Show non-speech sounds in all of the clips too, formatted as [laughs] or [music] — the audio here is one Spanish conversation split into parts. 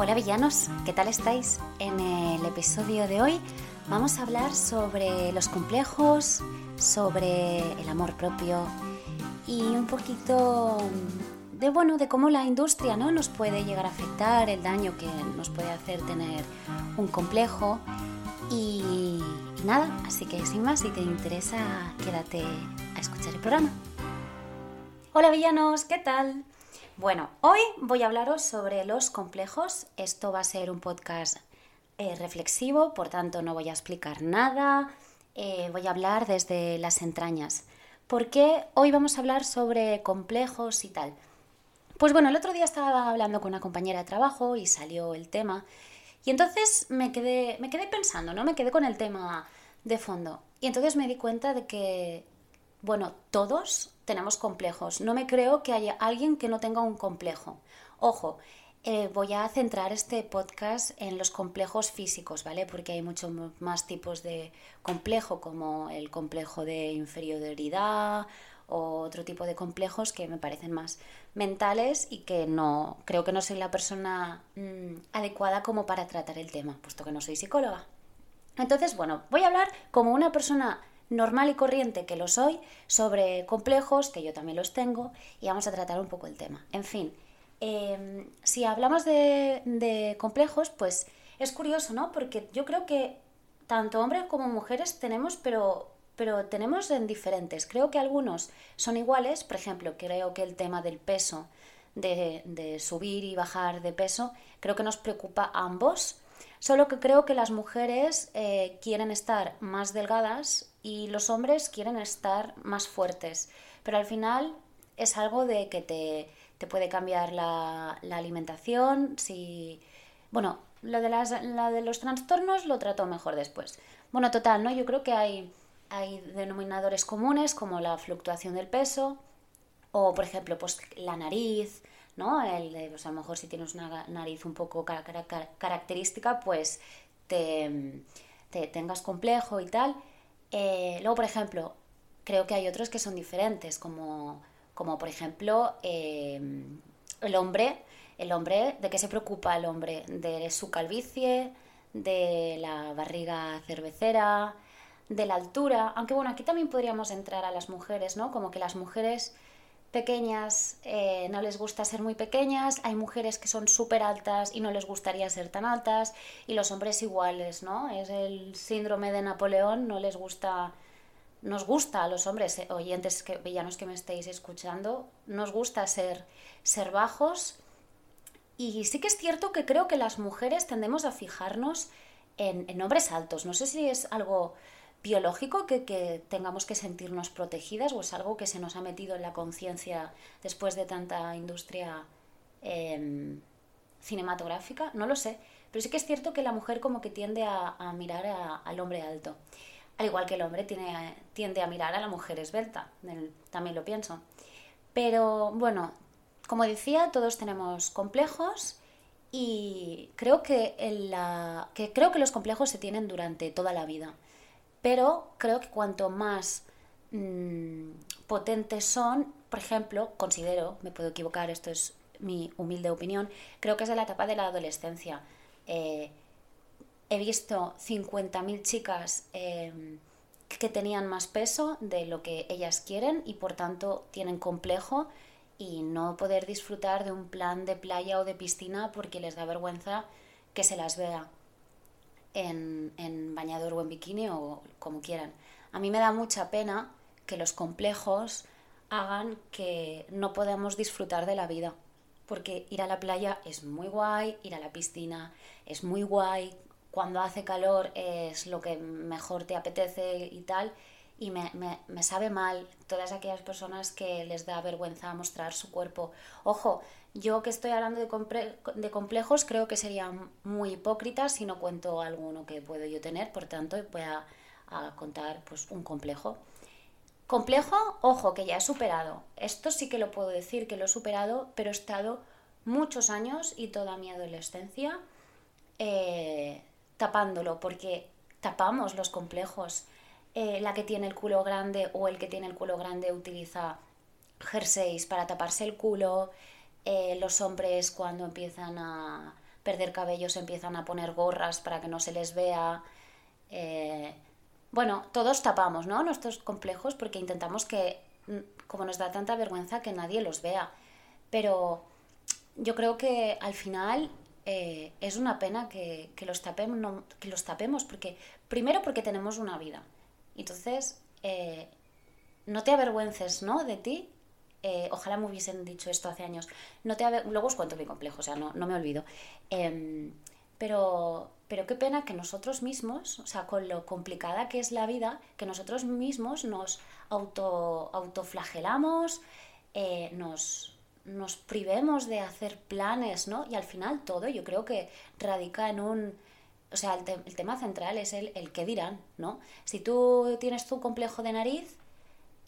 Hola villanos, ¿qué tal estáis? En el episodio de hoy vamos a hablar sobre los complejos, sobre el amor propio y un poquito de bueno, de cómo la industria ¿no? nos puede llegar a afectar, el daño que nos puede hacer tener un complejo y, y nada, así que sin más, si te interesa, quédate a escuchar el programa. Hola villanos, ¿qué tal? Bueno, hoy voy a hablaros sobre los complejos. Esto va a ser un podcast eh, reflexivo, por tanto no voy a explicar nada. Eh, voy a hablar desde las entrañas. ¿Por qué hoy vamos a hablar sobre complejos y tal? Pues bueno, el otro día estaba hablando con una compañera de trabajo y salió el tema. Y entonces me quedé, me quedé pensando, ¿no? Me quedé con el tema de fondo. Y entonces me di cuenta de que, bueno, todos tenemos complejos. No me creo que haya alguien que no tenga un complejo. Ojo, eh, voy a centrar este podcast en los complejos físicos, ¿vale? Porque hay muchos más tipos de complejo, como el complejo de inferioridad o otro tipo de complejos que me parecen más mentales y que no creo que no soy la persona mm, adecuada como para tratar el tema, puesto que no soy psicóloga. Entonces, bueno, voy a hablar como una persona normal y corriente que lo soy sobre complejos, que yo también los tengo, y vamos a tratar un poco el tema. En fin, em, si hablamos de, complejos, pues es curioso, ¿no? Porque yo creo que tanto hombres como mujeres tenemos, pero, pero tenemos en diferentes. Creo que algunos son iguales, por ejemplo, creo que el tema del peso, de, subir y bajar de peso, creo que nos preocupa a ambos. Solo que creo que las mujeres eh, quieren estar más delgadas y los hombres quieren estar más fuertes. Pero al final es algo de que te, te puede cambiar la, la, alimentación. Si. Bueno, lo de, las, la de los trastornos lo trato mejor después. Bueno, total, ¿no? Yo creo que hay, hay denominadores comunes como la fluctuación del peso o, por ejemplo, pues la nariz, ¿no? El pues a lo mejor si tienes una nariz un poco característica, pues te, te tengas complejo y tal. Eh, luego, por ejemplo, creo que hay otros que son diferentes, como, como por ejemplo eh, el hombre. El hombre, ¿de qué se preocupa el hombre? De su calvicie, de la barriga cervecera, de la altura. Aunque bueno, aquí también podríamos entrar a las mujeres, ¿no? Como que las mujeres pequeñas eh, no les gusta ser muy pequeñas, hay mujeres que son súper altas y no les gustaría ser tan altas, y los hombres iguales, ¿no? Es el síndrome de Napoleón, no les gusta, nos gusta a los hombres, eh, oyentes, que, villanos que me estéis escuchando, nos gusta ser, ser bajos, y sí que es cierto que creo que las mujeres tendemos a fijarnos en, en hombres altos, no sé si es algo biológico que, tengamos que sentirnos protegidas o es algo que se nos ha metido en la conciencia después de tanta industria em, cinematográfica? No lo sé, pero sí que es cierto que la mujer como que tiende a, mirar al hombre alto, al igual que el hombre tiene, tiende a mirar a la mujer esbelta, también lo pienso. Pero bueno, como decía, todos tenemos complejos y creo que, creo que los complejos se tienen durante toda la vida pero creo que cuanto más mmm, potentes son, por ejemplo, considero, me puedo equivocar, esto es mi humilde opinión, creo que es de la etapa de la adolescencia. Eh, he visto 50.000 chicas eh, que tenían más peso de lo que ellas quieren y por tanto tienen complejo y no poder disfrutar de un plan de playa o de piscina porque les da vergüenza que se las vea en, bañador o en bikini o como quieran. A mí me da mucha pena que los complejos hagan que no podamos disfrutar de la vida. Porque ir a la playa es muy guay, ir a la piscina es muy guay, cuando hace calor es lo que mejor te apetece y tal. Y me, me, sabe mal todas aquellas personas que les da vergüenza mostrar su cuerpo. Ojo, yo que estoy hablando de, complejos creo que sería muy hipócrita si no cuento alguno que puedo yo tener, por tanto voy a, contar pues, un complejo. Complejo, ojo, que ya he superado. Esto sí que lo puedo decir que lo he superado, pero he estado muchos años y toda mi adolescencia eh, tapándolo, porque tapamos los complejos. Eh, la que tiene el culo grande o el que tiene el culo grande utiliza jerseys para taparse el culo, eh, los hombres cuando empiezan a, perder cabello se empiezan a poner gorras para que no se les vea. Eh, bueno, todos tapamos, ¿no? Nuestros complejos porque intentamos que, mm, como nos da tanta vergüenza, que nadie los vea. Pero yo creo que al final es una pena que, los tapemos, que los tapemos, porque primero porque tenemos una vida. Entonces, eh, no te avergüences, ¿no? De ti. Eh, ojalá me hubiesen dicho esto hace años. No te Luego os cuento mi complejo, o sea, no, no me olvido. Em, pero, pero qué pena que nosotros mismos, o sea, con lo complicada que es la vida, que nosotros mismos nos auto, autoflagelamos, eh, nos, nos privemos de hacer planes, ¿no? Y al final todo yo creo que radica en un... O sea, el, tema central es el, el dirán, ¿no? Si tú tienes tu complejo de nariz,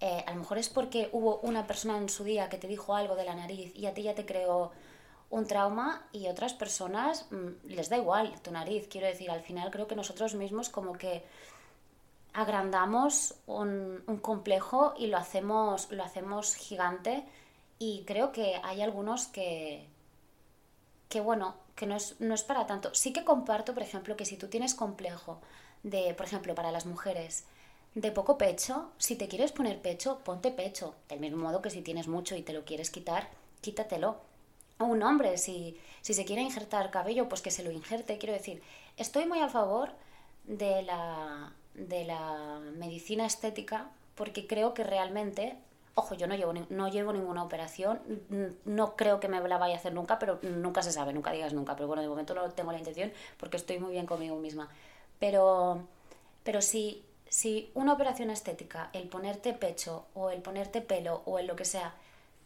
eh, a lo mejor es porque hubo una persona en su día que te dijo algo de la nariz y a ti ya te creó un trauma y otras personas mm, les da igual tu nariz. Quiero decir, al final creo que nosotros mismos como que agrandamos un, complejo y lo hacemos, lo hacemos gigante y creo que hay algunos que, que bueno, que no es, no es para tanto. Sí que comparto, por ejemplo, que si tú tienes complejo de, por ejemplo, para las mujeres, de poco pecho, si te quieres poner pecho, ponte pecho. Del mismo modo que si tienes mucho y te lo quieres quitar, quítatelo un hombre, si, si se quiere injertar cabello, pues que se lo injerte. Quiero decir, estoy muy a favor de la, de la medicina estética porque creo que realmente, ojo, yo no llevo, no llevo ninguna operación, no creo que me la vaya a hacer nunca, pero nunca se sabe, nunca digas nunca, pero bueno, de momento no tengo la intención porque estoy muy bien conmigo misma. Pero, pero si, una operación estética, el ponerte pecho o el ponerte pelo o el lo que sea,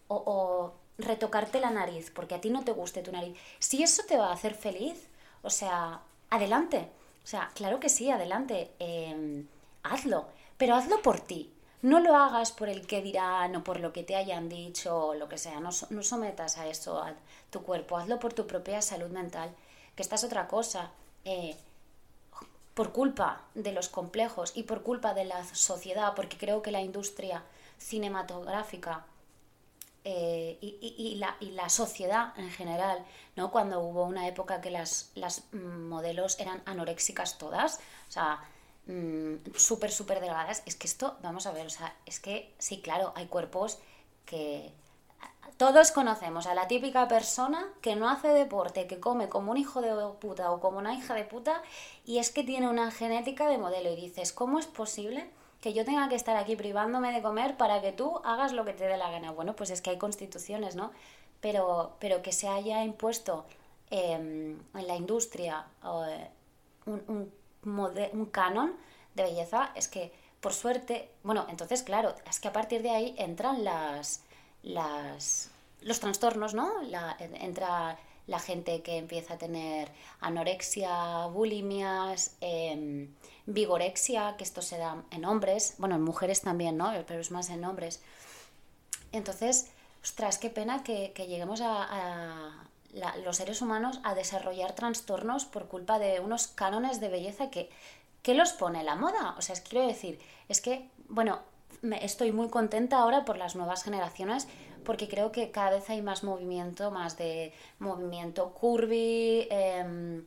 o retocarte la nariz porque a ti no te guste tu nariz, si eso te va a hacer feliz, o sea, adelante. O sea, claro que sí, adelante, em, hazlo, pero hazlo por ti. No lo hagas por el que dirán o por lo que te hayan dicho o lo que sea. No, sometas a eso a tu cuerpo. Hazlo por tu propia salud mental. Que esta es otra cosa. Eh, por culpa de los complejos y por culpa de la sociedad, porque creo que la industria cinematográfica eh, y, la, y, la, sociedad en general, ¿no? Cuando hubo una época que las, las modelos eran anoréxicas todas, o sea, mm, súper, súper delgadas, es que esto, vamos a ver, o sea, es que sí, claro, hay cuerpos que todos conocemos a la típica persona que no hace deporte, que come como un hijo de puta o como una hija de puta y es que tiene una genética de modelo y dices, ¿cómo es posible? que yo tenga que estar aquí privándome de comer para que tú hagas lo que te dé la gana. Bueno, pues es que hay constituciones, ¿no? Pero, pero que se haya impuesto em, en la industria eh, un, canon de belleza es que, por suerte, bueno, entonces, claro, es que a partir de ahí entran las, las, los trastornos, ¿no? La, entra la gente que empieza a tener anorexia, bulimias, em, vigorexia, que esto se da en hombres, bueno, en mujeres también, ¿no? Pero es más en hombres. Entonces, ostras, qué pena que, lleguemos a, los seres humanos a desarrollar trastornos por culpa de unos cánones de belleza que, ¿qué los pone la moda? O sea, es, quiero decir, es que, bueno, me, estoy muy contenta ahora por las nuevas generaciones porque creo que cada vez hay más movimiento, más de movimiento curvy. Em,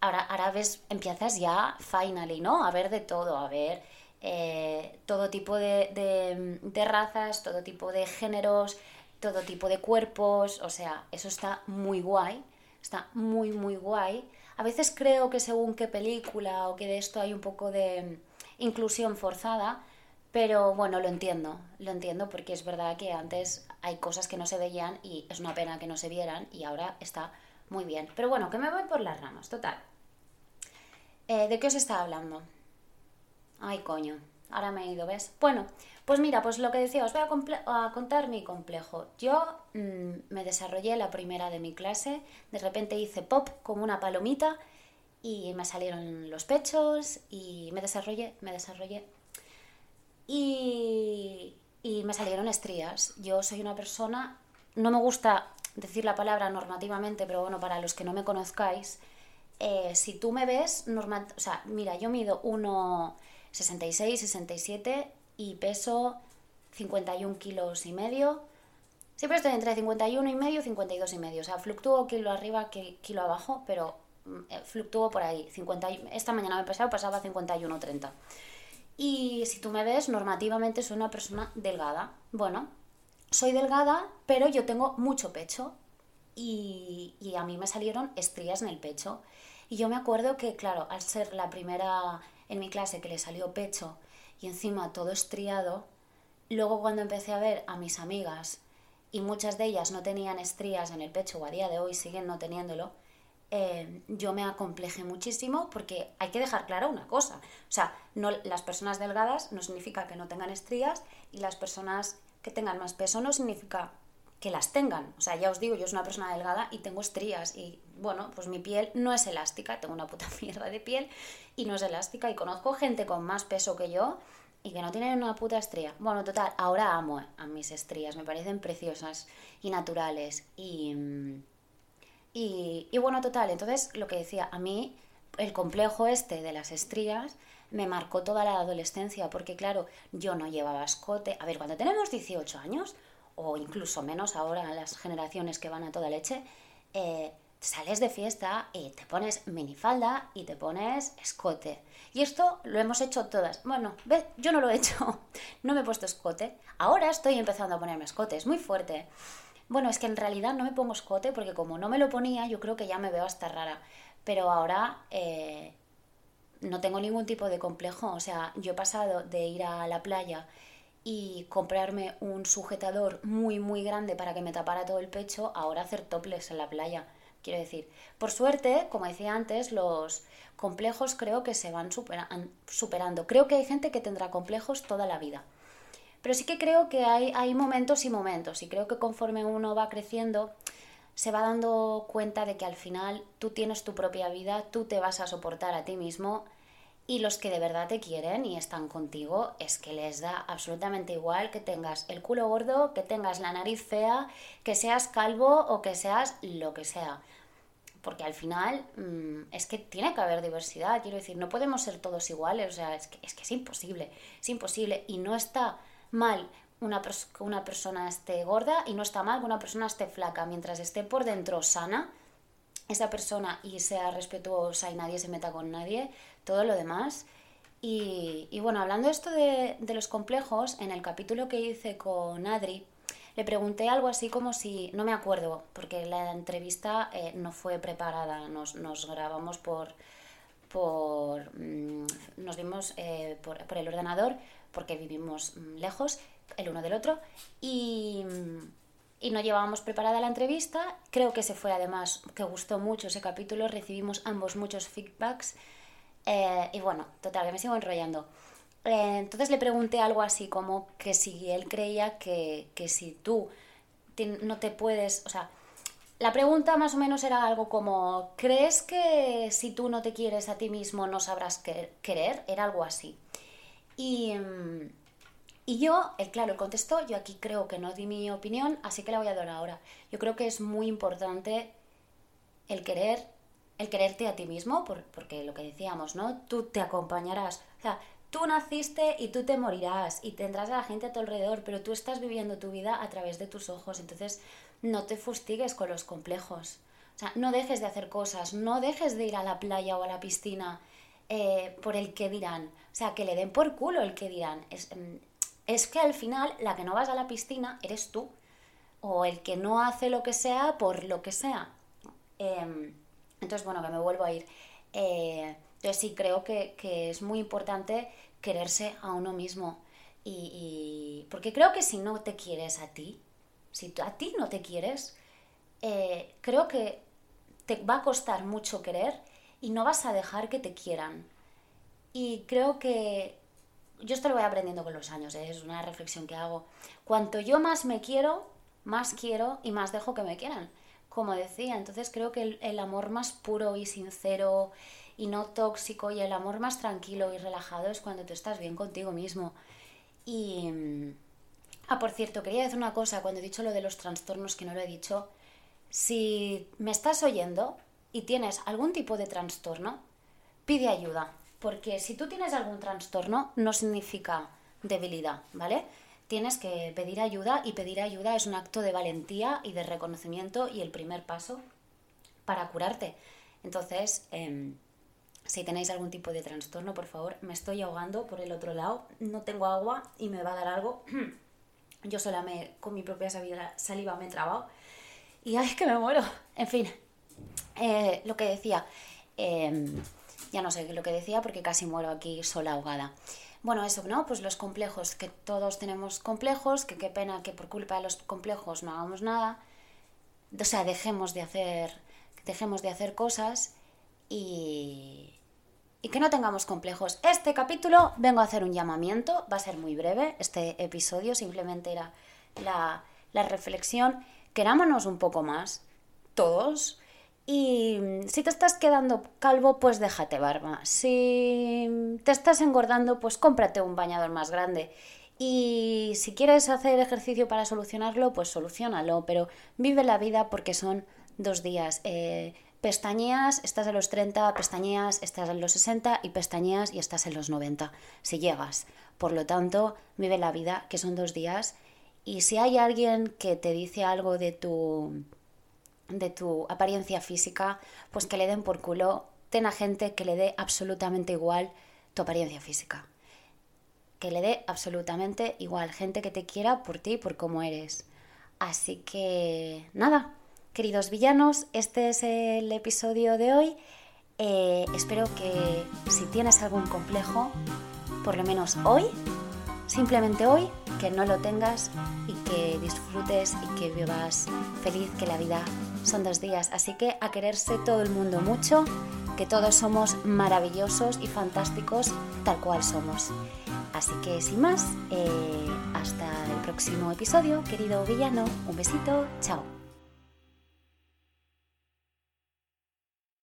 ahora, ahora ves, empiezas ya, finally, ¿no? A ver de todo, a ver eh, todo tipo de, de, razas, todo tipo de géneros, todo tipo de cuerpos, o sea, eso está muy guay, está muy, muy guay. A veces creo que según qué película o que de esto hay un poco de inclusión forzada, pero bueno, lo entiendo, lo entiendo porque es verdad que antes hay cosas que no se veían y es una pena que no se vieran y ahora está muy bien. Pero bueno, que me voy por las ramas, total. Eh, ¿De qué os estaba hablando? Ay, coño, ahora me he ido, ¿ves? Bueno, pues mira, pues lo que decía, os voy a, contar mi complejo. Yo mm, me desarrollé la primera de mi clase, de repente hice pop como una palomita y me salieron los pechos y me desarrollé, me desarrollé y, me salieron estrías. Yo soy una persona, no me gusta decir la palabra normativamente, pero bueno, para los que no me conozcáis, eh, si tú me ves, normal, o sea, mira, yo mido 1,66, 67 y peso 51 kilos y medio. Siempre estoy entre 51 y medio y 52 y medio. O sea, fluctúo kilo arriba, kilo abajo, pero mm, eh, fluctúo por ahí. 50, esta mañana me pasaba, pasaba 51-30. Y si tú me ves, normativamente soy una persona delgada. Bueno, soy delgada, pero yo tengo mucho pecho. Y, y a mí me salieron estrías en el pecho. Y yo me acuerdo que, claro, al ser la primera en mi clase que le salió pecho y encima todo estriado, luego cuando empecé a ver a mis amigas y muchas de ellas no tenían estrías en el pecho o a día de hoy siguen no teniéndolo, eh, yo me acomplejé muchísimo porque hay que dejar clara una cosa. O sea, no, las personas delgadas no significa que no tengan estrías y las personas que tengan más peso no significa que las tengan. O sea, ya os digo, yo soy una persona delgada y tengo estrías y bueno, pues mi piel no es elástica, tengo una puta [laughs] mierda de piel y no es elástica y conozco gente con más peso que yo y que no tienen una puta estría. Bueno, total, ahora amo a mis estrías, me parecen preciosas y naturales y, y, y bueno, total, entonces lo que decía, a mí el complejo este de las estrías me marcó toda la adolescencia porque claro, yo no llevaba escote. A ver, cuando tenemos 18 años, o incluso menos ahora las generaciones que van a toda leche, eh, sales de fiesta y te pones minifalda y te pones escote. Y esto lo hemos hecho todas. Bueno, ve, yo no lo he hecho, [laughs] no me he puesto escote. Ahora estoy empezando a ponerme escote, es muy fuerte. Bueno, es que en realidad no me pongo escote porque como no me lo ponía, yo creo que ya me veo hasta rara. Pero ahora eh, no tengo ningún tipo de complejo. O sea, yo he pasado de ir a la playa y comprarme un sujetador muy muy grande para que me tapara todo el pecho, ahora hacer toples en la playa. Quiero decir, por suerte, como decía antes, los complejos creo que se van superando. Creo que hay gente que tendrá complejos toda la vida. Pero sí que creo que hay, hay momentos y momentos. Y creo que conforme uno va creciendo, se va dando cuenta de que al final tú tienes tu propia vida, tú te vas a soportar a ti mismo y los que de verdad te quieren y están contigo es que les da absolutamente igual que tengas el culo gordo, que tengas la nariz fea, que seas calvo o que seas lo que sea. Porque al final mm, es que tiene que haber diversidad, quiero decir, no podemos ser todos iguales, o sea, es que es, que es imposible, es imposible y no está mal una que una persona esté gorda y no está mal que una persona esté flaca, mientras esté por dentro sana, esa persona y sea respetuosa y nadie se meta con nadie, todo lo demás. Y, bueno, hablando de esto de, los complejos, en el capítulo que hice con Adri, le pregunté algo así como si, no me acuerdo, porque la entrevista eh, no fue preparada, nos, grabamos por, por mm, nos vimos eh, por, por, el ordenador, porque vivimos mm, lejos el uno del otro, y, y no llevábamos preparada la entrevista. Creo que se fue además, que gustó mucho ese capítulo, recibimos ambos muchos feedbacks eh, y bueno, total, que me sigo enrollando. Eh, entonces le pregunté algo así como que si él creía que, si tú no te puedes, o sea, la pregunta más o menos era algo como, ¿crees que si tú no te quieres a ti mismo no sabrás querer? Era algo así. Y, y yo, claro, él contestó, yo aquí creo que no di mi opinión, así que la voy a dar ahora. Yo creo que es muy importante el querer el quererte a ti mismo, porque lo que decíamos, ¿no? Tú te acompañarás. O sea, tú naciste y tú te morirás y tendrás a la gente a tu alrededor, pero tú estás viviendo tu vida a través de tus ojos. Entonces, no te fustigues con los complejos. O sea, no dejes de hacer cosas, no dejes de ir a la playa o a la piscina eh, por el que dirán. O sea, que le den por culo el que dirán. Es, mm, es que al final la que no vas a la piscina eres tú. O el que no hace lo que sea por lo que sea. Eh, entonces, bueno, que me vuelvo a ir. Eh, yo sí creo que, es muy importante quererse a uno mismo. Y, porque creo que si no te quieres a ti, si a ti no te quieres, eh, creo que te va a costar mucho querer y no vas a dejar que te quieran. Y creo que yo esto lo voy aprendiendo con los años, ¿eh? es una reflexión que hago. Cuanto yo más me quiero, más quiero y más dejo que me quieran como decía. Entonces creo que el, amor más puro y sincero y no tóxico y el amor más tranquilo y relajado es cuando tú estás bien contigo mismo. Y... Mm, ah, por cierto, quería decir una cosa cuando he dicho lo de los trastornos que no lo he dicho. Si me estás oyendo y tienes algún tipo de trastorno, pide ayuda. Porque si tú tienes algún trastorno, no significa debilidad, ¿vale? Tienes que pedir ayuda y pedir ayuda es un acto de valentía y de reconocimiento y el primer paso para curarte. Entonces, em, si tenéis algún tipo de trastorno, por favor, me estoy ahogando por el otro lado, no tengo agua y me va a dar algo. [clears throat] Yo sola me, con mi propia saliva me he trabado y ay, que me muero. En fin, eh, lo que decía, em, ya no sé lo que decía porque casi muero aquí sola ahogada. Bueno, eso, ¿no? Pues los complejos, que todos tenemos complejos, que qué pena que por culpa de los complejos no hagamos nada. O sea, dejemos de hacer, dejemos de hacer cosas y, y que no tengamos complejos. Este capítulo vengo a hacer un llamamiento, va a ser muy breve, este episodio simplemente era la, la reflexión. Querámonos un poco más, todos, y si te estás quedando calvo, pues déjate barba. Si te estás engordando, pues cómprate un bañador más grande. Y si quieres hacer ejercicio para solucionarlo, pues solucionalo. Pero vive la vida porque son dos días. Eh, pestañeas, estás en los 30, pestañeas, estás en los 60 y pestañeas y estás en los 90, si llegas. Por lo tanto, vive la vida, que son dos días. Y si hay alguien que te dice algo de tu de tu apariencia física, pues que le den por culo, ten a gente que le dé absolutamente igual tu apariencia física. Que le dé absolutamente igual, gente que te quiera por ti, por cómo eres. Así que nada, queridos villanos, este es el episodio de hoy. Eh, espero que si tienes algún complejo, por lo menos hoy, simplemente hoy, que no lo tengas y que disfrutes y que vivas feliz, que la vida son dos días. Así que a quererse todo el mundo mucho, que todos somos maravillosos y fantásticos tal cual somos. Así que sin más, eh, hasta el próximo episodio, querido villano, un besito, chao.